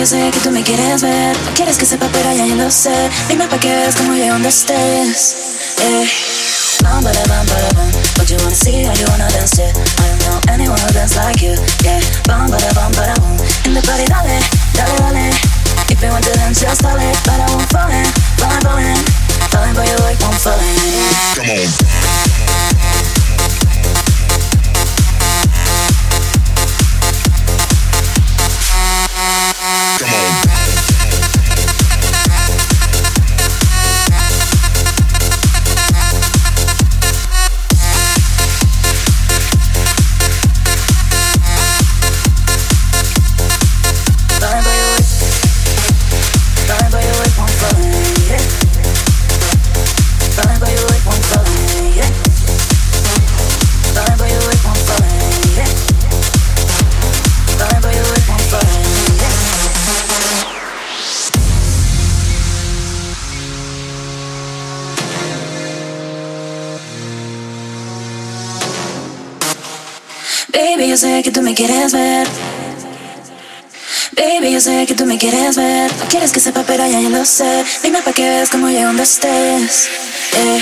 yo sé que tú me quieres ver. No quieres que sepa, pero ya yo lo sé. Dime pa' que veas como yo donde estés. Eh. Bam, bada, bam, bada, bam. What you wanna see, how you wanna dance, yeah. I don't know anyone who dance like you, yeah. Bam, bada, bam, bada, boom. In the party, dale, dale, dale. If you want to dance, just dale. But I won't fall in, falling, falling. Falling for you like I'm falling. Baby, yo sé que tú me quieres ver. Baby, yo sé que tú me quieres ver. No quieres que sepa, pero ya yo lo sé. Dime pa' que veas como llego donde estés. Eh.